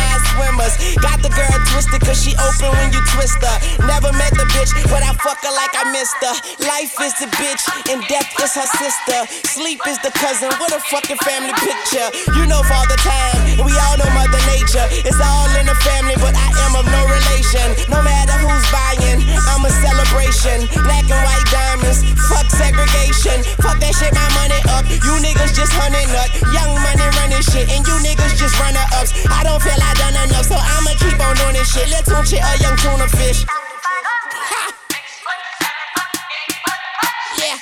Got the girl twisted cause she open when you twist her. Never met the bitch, but I fuck her like I missed her. Life is the bitch, and death is her sister. Sleep is the cousin, what a fucking family picture. You know Father Time, we all know Mother Nature. It's all in the family, but I am of no relation. No matter who's buying, I'm a celebration. Black and white diamonds, fuck segregation. Fuck that shit, my money up. You niggas just hunting up. Young money running shit, and you niggas just runner ups. I don't feel I done enough, so I'ma keep on doing this shit. Let's tune shit a young tuna fish. Yeah.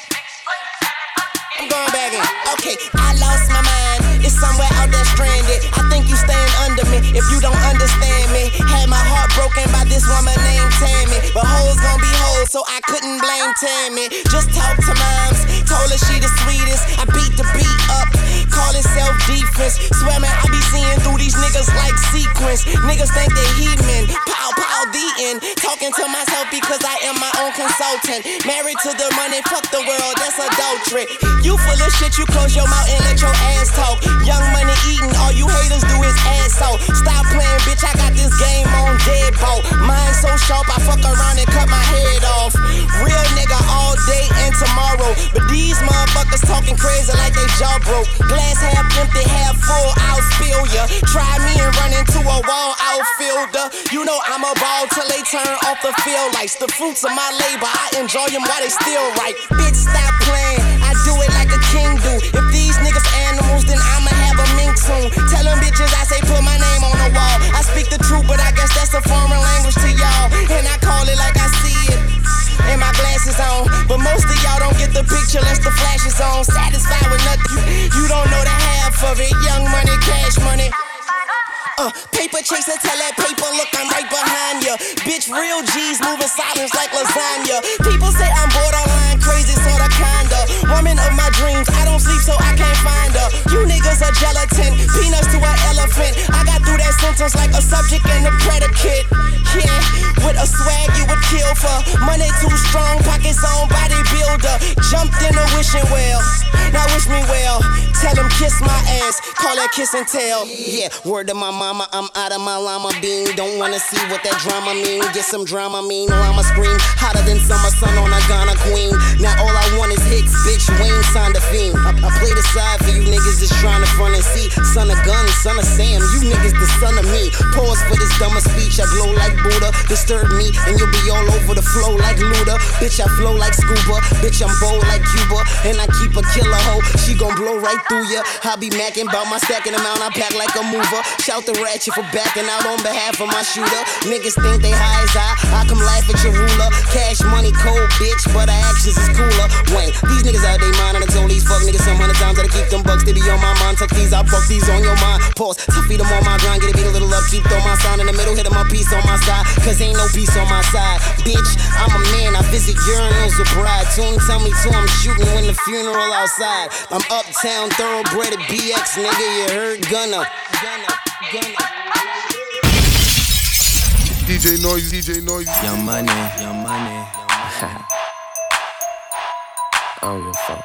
I'm going back in. Okay, I lost my mind. It's somewhere out there stranded. I think you stand under me if you don't understand me. Had my heart broken by this woman named Tammy. But hoes gon' be hoes, so I couldn't blame Tammy. Just talk to moms. Told her she the sweetest. I beat the beat up. Call it self defense. Swear man, I be seeing through these niggas like sequence. Niggas think they heathen. Pow, pow, the end. Talking to myself because I am my own consultant. Married to the money, fuck the world, that's adultery. You full of shit, you close your mouth and let your ass talk. Young money eating, all you haters do is ass out. Stop playing, bitch, I got this game on deadbolt. Mine so sharp, I fuck around and cut my head off. Real nigga all day and tomorrow. But these motherfuckers talking crazy like they jaw broke. Glass half empty, half full, I'll spill ya. Try me and run into a wall outfielder. You know I'm a ball till they turn off the field lights. The fruits of my labor, I enjoy them while they still right. Bitch, stop playing. I do it like a king do. If these niggas animals, then I'ma have a mink soon. Tell them bitches I say put my name on the wall. I speak the truth, but I guess that's a foreign language to y'all. And I call it like I see of it. Young money, cash money. Uh, paper chaser, tell that paper, look, I'm right behind ya. Bitch, real G's moving silence like lasagna. People say I'm borderline crazy, sorta kinda. Woman of my dreams, I don't sleep so I can't find her. You niggas are gelatin, peanuts to an elephant. I got through that sentence like a subject and a predicate. Yeah, with a swag you kill for. Money too strong, pockets on bodybuilder. Jumped in a wishing well. Now wish me well. Tell him kiss my ass, call that kiss and tell. Yeah, word to my mama, I'm out of my llama bean. Don't wanna see what that drama mean. Get some drama mean, llama scream. Hotter than summer sun on a Ghana queen. Now all I want is hits, bitch. Wayne signed a fiend. I, I play the side for you niggas that's trying to front and see. Son of gun, son of Sam, you niggas the son of me. Pause for this dumber speech. I glow like Buddha. Disturb me, and you'll be all over the flow like Luda. Bitch, I flow like scuba. Bitch, I'm bold like Cuba. And I keep a killer hoe. She gon' blow right through ya. I be macking about my stacking amount. I pack like a mover. Shout the ratchet for backing out on behalf of my shooter. Niggas think they high as I. I come laugh at your ruler. Cash money cold, bitch, but our actions is cooler. Wayne, these niggas out they mind, and I told these fuck niggas some hundred times that I keep them bucks. They be on my mind. Tuck these, I fuck these on your mind. Pause, tough feed them on my grind. Get a beat a little up, keep throw my sign in the middle, hit them my piece on my side. Cause ain't no peace on my side. Bitch, I'm a man, I visit urinals with bride. Tune tell me to, I'm shooting when the funeral outside. I'm uptown, thoroughbred at BX, nigga, you heard gunna. Gunna, gunna. DJ Noise, DJ Noise. Young money, young money. oh, your fault.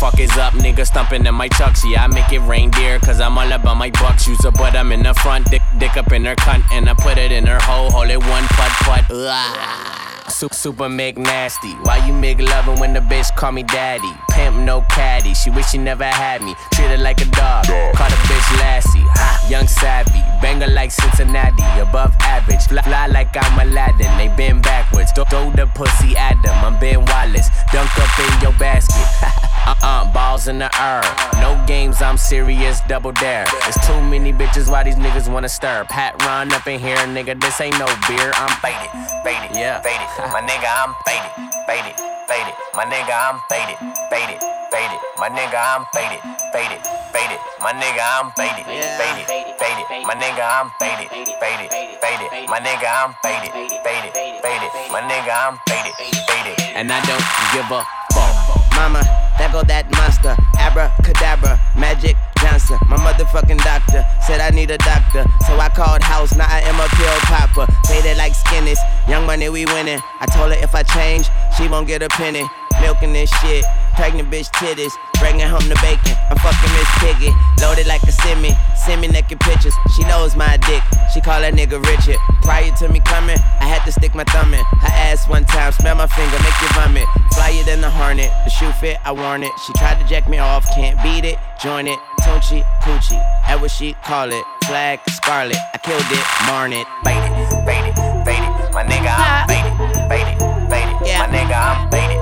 fuck. Is up, nigga stumping in my chucks. Yeah, I make it reindeer, cause I'm all about my bucks. Use a butt, I'm in the front, dick, dick up in her cunt, and I put it in her hole, hold it one putt putt. Ugh. Super, super make nasty. Why you make loving when the bitch call me daddy? Pimp no caddy. She wish she never had me. Treat her like a dog. Call the bitch Lassie. Ha, young savvy. Banger like Cincinnati. Above average. Fly, fly like I'm Aladdin. They been backwards. Throw, throw the pussy at them. I'm Ben Wallace. Dunk up in your basket. [LAUGHS] uh-uh, balls in the air. No games, I'm serious. Double dare. There's too many bitches. Why these niggas wanna stir? Pat run up in here, nigga. This ain't no beer. I'm faded. Faded. Yeah. Faded. [LAUGHS] My nigga, I'm faded. Faded. Faded. My nigga, I'm faded. Faded. Faded. My nigga, I'm faded. Faded. Faded. My nigga, I'm faded. Faded. Faded. My nigga, I'm faded. Faded. Faded. My nigga, I'm faded. Faded. Faded. My nigga, I'm faded. Faded. And I don't give a fuck. Mama, there go that monster. Abracadabra, Magic Johnson. My motherfucking doctor said I need a doctor. So I called house, now I am a pill popper. Faded like skinnies, young money, we winning. I told her if I change, she won't get a penny. Milking this shit, pregnant bitch titties, bringing home the bacon. I'm fucking Miss Piggy, loaded like a semi. Send me naked pictures, she knows my dick. She call that nigga Richard. Prior to me coming, I had to stick my thumb in her ass one time, smell my finger, make you vomit. Flyer than the hornet, the shoe fit, I worn it. She tried to jack me off, can't beat it, join it. Tunchi, Coochie, that what she call it. Flag, Scarlet, I killed it, marn it. Faded, faded, faded. My nigga, I'm faded, faded, faded. My nigga, I'm faded, faded,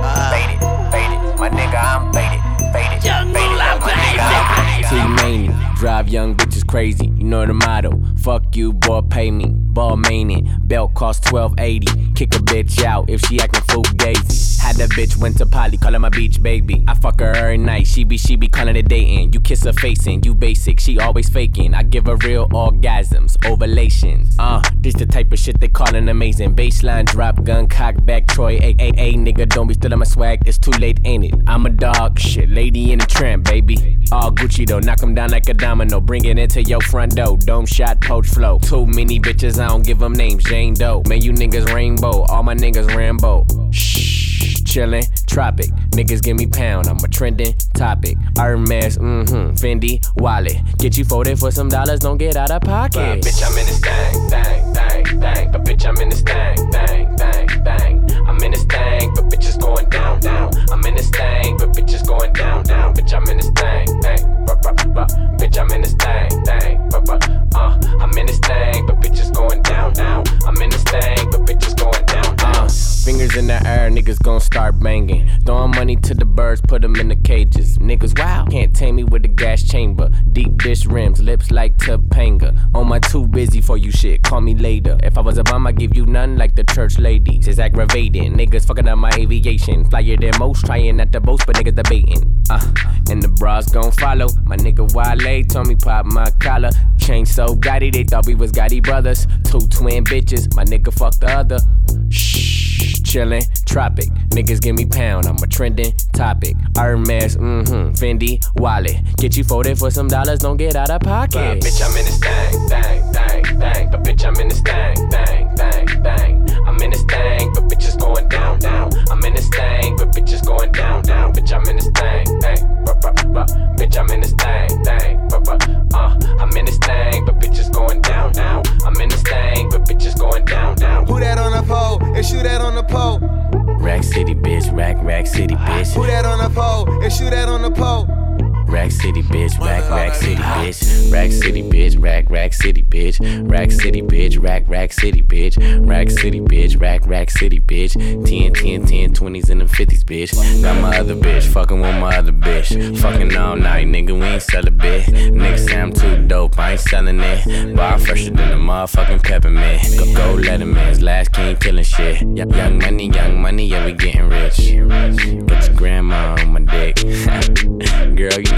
T-Mania, drive young bitches crazy. You know the motto. Fuck you, boy, pay me. Ball mainin', belt cost 1280. Kick a bitch out if she actin' fugazi. Had that bitch went to Polly, call her my beach baby. I fuck her every night, she be she be callin' it dating. You kiss her face facing, you basic, she always faking. I give her real orgasms, ovulations. Uh, this the type of shit they callin' amazing. Baseline drop, gun cock back, Troy, a a a nigga, don't be stealing my swag. It's too late, ain't it? I'm a dog, shit, lady in a tramp, baby. All Gucci though, knock knock 'em down like a domino. Bring it into your front door, dome shot, poach flow. Too many bitches, I don't give 'em names. Jane Doe, man, you niggas rainbow. All my niggas Rambo. Shh, chillin', tropic. Niggas give me pound, I'm a trending topic. Hermes, mm-hmm, Fendi, wallet. Get you folded for some dollars, don't get out of pocket. But bitch, I'm in this thing, thing, thing, thing. But bitch, I'm in this thing, thing, thing, thing. I'm in this thing, but bitch is going down, down. I'm in this thing, but bitch is going down, down. Bitch, I'm in this thing, thing. Bitch, I'm in this thing, thing, uh. I'm in this thing, but bitch is going down, down. I'm in this thing, but bitch is going down, down. Uh, fingers in the air, niggas gon' start banging. Throwing money to the birds, put them in the cages. Niggas, wow, can't tame me with the gas chamber. Deep dish rims, lips like Topanga. On my too busy for you shit, call me later. If I was a bum, I'd give you none like the church ladies. It's aggravating. Niggas fucking up my aviation. Flyer than most, trying not to boast, but niggas debating. Uh, and the bras gon' follow. My nigga Wale told me pop my collar. Chain so gaudy, they thought we was Gotti brothers. Two twin bitches, my nigga fucked the other. Shh, chillin', tropic. Niggas give me pound, I'm a trending topic. Hermes, mm-hmm, Fendi, wallet. Get you folded for some dollars, don't get out of pocket. But bitch, I'm in this thing, thing, thing, thing. But bitch, I'm in this thing, thing, thing, thing. I'm in this thing, but bitch is going down, down. I'm in this thing, but bitch is going down, down. Bitch, I'm in this thing, thing. Bitch, I'm in this thing, thing, but, but, uh. I'm in this thing, but bitch is going down, down. I'm in this thing, but bitch is going down, down. Who that on the pole and shoot that on the pole? Rack City, bitch, rack, rack city, bitch. Who that on the pole and shoot that on the pole? Rack City, bitch, rack, rack city, bitch. Rack City, bitch, rack, rack city, bitch. Rack City, bitch, rack, rack city, bitch. Rack City, bitch, rack, rack city, bitch. 10, 10, 10, 20s and them 50s, bitch. Got my other bitch, fucking with my other bitch. Fucking all night, nigga, we ain't sell a bit. Niggas say I'm too dope, I ain't selling it. Bar fresher than a motherfucking peppermint. Go, go Letterman's last king killing shit. Young money, young money, yeah, we getting rich. Get your grandma on my dick. [LAUGHS] Girl, you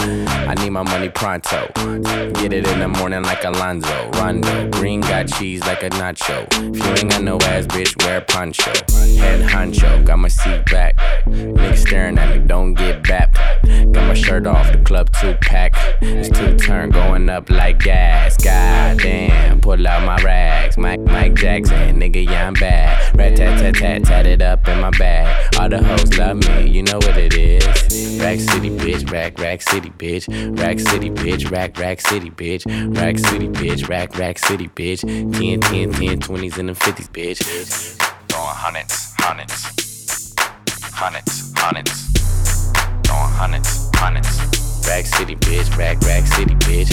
I need my money pronto. Get it in the morning like Alonzo. Rondo. Green got cheese like a nacho. If you ain't got no ass, bitch, wear poncho. Head honcho, got my seat back. Niggas staring at me, don't get back. Got my shirt off, the club two pack. It's two turn going up like gas. Goddamn, pull out my rags. Mike, Mike Jackson, nigga, yeah, I'm bad. Rat tat tat tat, tat it up in my bag. All the hoes love me, you know what it is. Rack City, bitch, rack, rack city, bitch. Rack City, bitch, rack, rack city, bitch. Rack City, bitch, rack, rack city, bitch. 10, 10, 10, 20s and them 50s, bitch. Throwing hundreds, hundreds, hundreds, hundreds. Throwing hundreds, hundreds. Rack City, bitch, rack, rack city, bitch.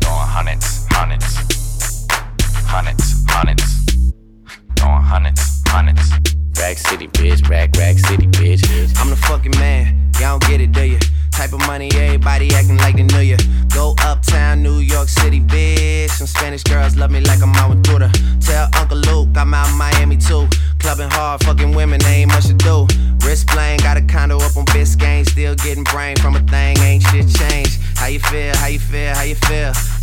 Throwing hundreds, hundreds, hundreds, hundreds. Throwing hundreds, hundreds. Rack City, bitch, rack, rack city, bitch. I'm the fucking man, y'all don't get it, do ya? Type of money, everybody acting like they knew ya. Go uptown, New York City, bitch. Some Spanish girls love me like I'm out with Buddha. Tell Uncle Luke I'm out in Miami too. Clubbing hard, fucking women, ain't much to do. Wrist playing, got a condo up on Biscayne. Still getting brain from a thing, ain't shit changed. How you feel, how you feel, how you feel?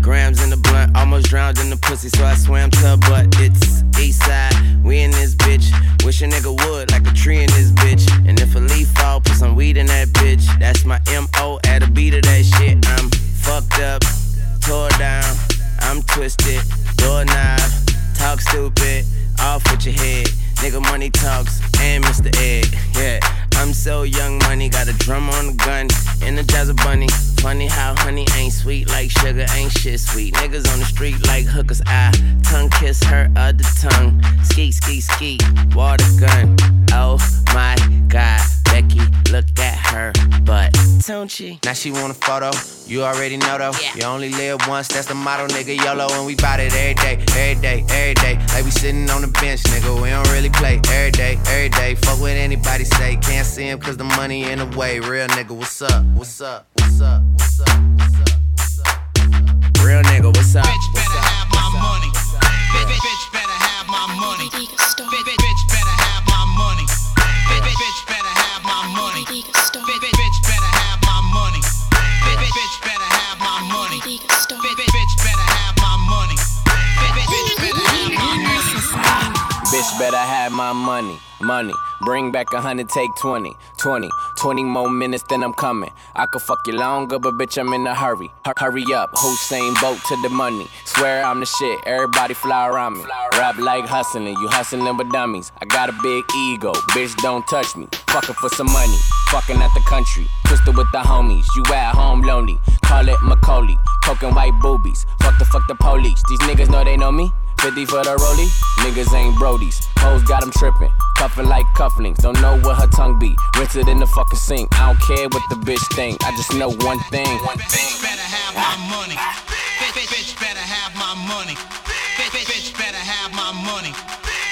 grams in the blunt, almost drowned in the pussy, so I swam to her butt. It's east side, we in this bitch. Wish a nigga would, like a tree in this bitch. And if a leaf fall, put some weed in that bitch. That's my MO at a beat of that shit. I'm fucked up, tore down, I'm twisted, doorknob, talk stupid, off with your head. Nigga money talks and Mr. Ed, yeah. I'm so young money, got a drum on the gun, energizer bunny. Funny how honey ain't sweet like sugar, ain't shit sweet. Niggas on the street like hookers, I tongue kiss her other tongue. Ski, ski, ski, water gun. Oh my god, Becky, look at her butt. Don't she? Now she want a photo. You already know though. You only live once, that's the motto, nigga. YOLO, and we bout it every day, every day, every day. Like we sitting on the bench, nigga. We don't really play every day, every day. Fuck what anybody say. Can't see him cause the money in the way. Real nigga, what's up? What's up? What's up? What's up? What's up? What's up? Real nigga, what's up? Bitch better have my money. Bitch, bitch better have my money. Bitch, bitch better Bitch better have my money, money. Bring back a hundred, take 20, 20, 20 more minutes, then I'm coming. I could fuck you longer, but bitch, I'm in a hurry. Hur- hurry up, Hussein boat to the money. Swear I'm the shit, everybody fly around me. Rap like hustling, you hustling with dummies. I got a big ego, bitch, don't touch me. Fucking for some money, fucking at the country. Twisted with the homies, you at home lonely. Call it Macaulay, poking white boobies. Fuck the fuck the police, these niggas know they know me. 50 for the rollie, niggas ain't brodies. Hoes got them trippin', cuffin' like cufflinks. Don't know where her tongue be. Rinse it in the fucking sink. I don't care what the bitch think. I just know one thing. One Bitch better have my money. Bitch, bitch, bitch better have my money. Bitch, bitch, better have my money.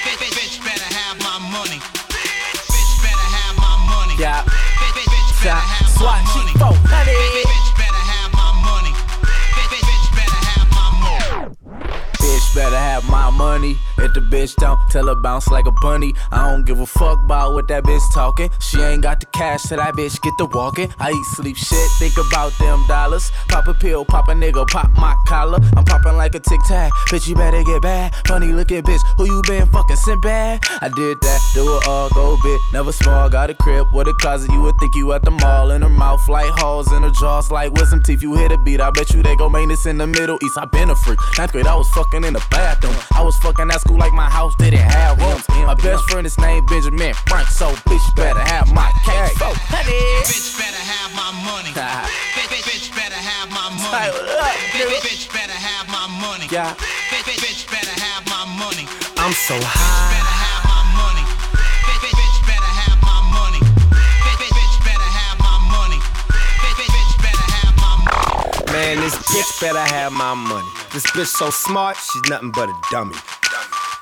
Bitch, bitch, better have my money. Bitch better have my money. Yeah. Bitch, bitch, bitch better have my money. Money. The bitch don't tell her bounce like a bunny, I don't give a fuck about what that bitch talking. She ain't got the cash till that bitch get to walking. I eat sleep shit, think about them dollars. Pop a pill, pop a nigga, pop my collar. I'm popping like a tic tac. Bitch, you better get bad. Funny looking bitch, who you been fucking sent bad? I did that, do it all, go big, never small. Got a crib with a closet, you would think you at the mall. In her mouth like holes, in her jaws like wisdom teeth. You hit a beat, I bet you they go maintenance in the Middle East. I been a freak. Ninth grade, I was fucking in the bathroom. I was fucking at school like my house didn't have rooms. My best friend is named Benjamin Frank, so bitch better have my cake. So, honey. Bitch better have my money. bitch, bitch better have my money. bitch, bitch better have my money. Yeah. Bitch, better have my money. I'm so high. better have my money. Bitch, bitch, bitch better have my money. Bitch, bitch, bitch better have my money. Bitch, bitch, bitch better have my money. Man, this bitch better have my money. This bitch so smart, she's nothing but a dummy.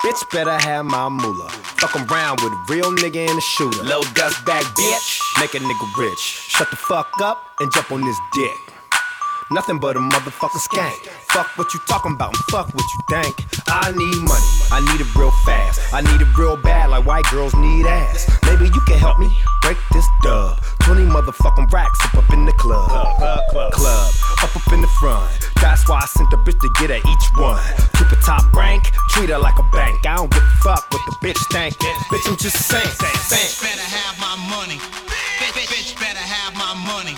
Bitch better have my moolah. Fuck around with a real nigga and a shooter. Low dust back, bitch. Make a nigga rich. Shut the fuck up and jump on this dick. Nothing but a motherfucking skank. Fuck what you talking about and fuck what you think. I need money, I need it real fast. I need it real bad like white girls need ass. Maybe you can help me break this dub. 20 motherfucking racks up up in the club. Club, club, up up in the front. That's why I sent the bitch to get at each one. Keep it top rank, treat her like a bank. I don't give a fuck what the bitch think. Bitch, I'm just saying, Bitch saying. better have my money. Bitch, bitch, bitch better have my money.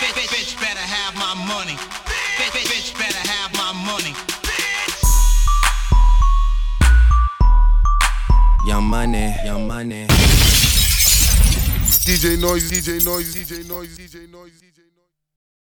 Bitch, bitch, bitch better have my money. Young money, young money. DJ Noise, DJ Noise, DJ Noise, DJ Noise.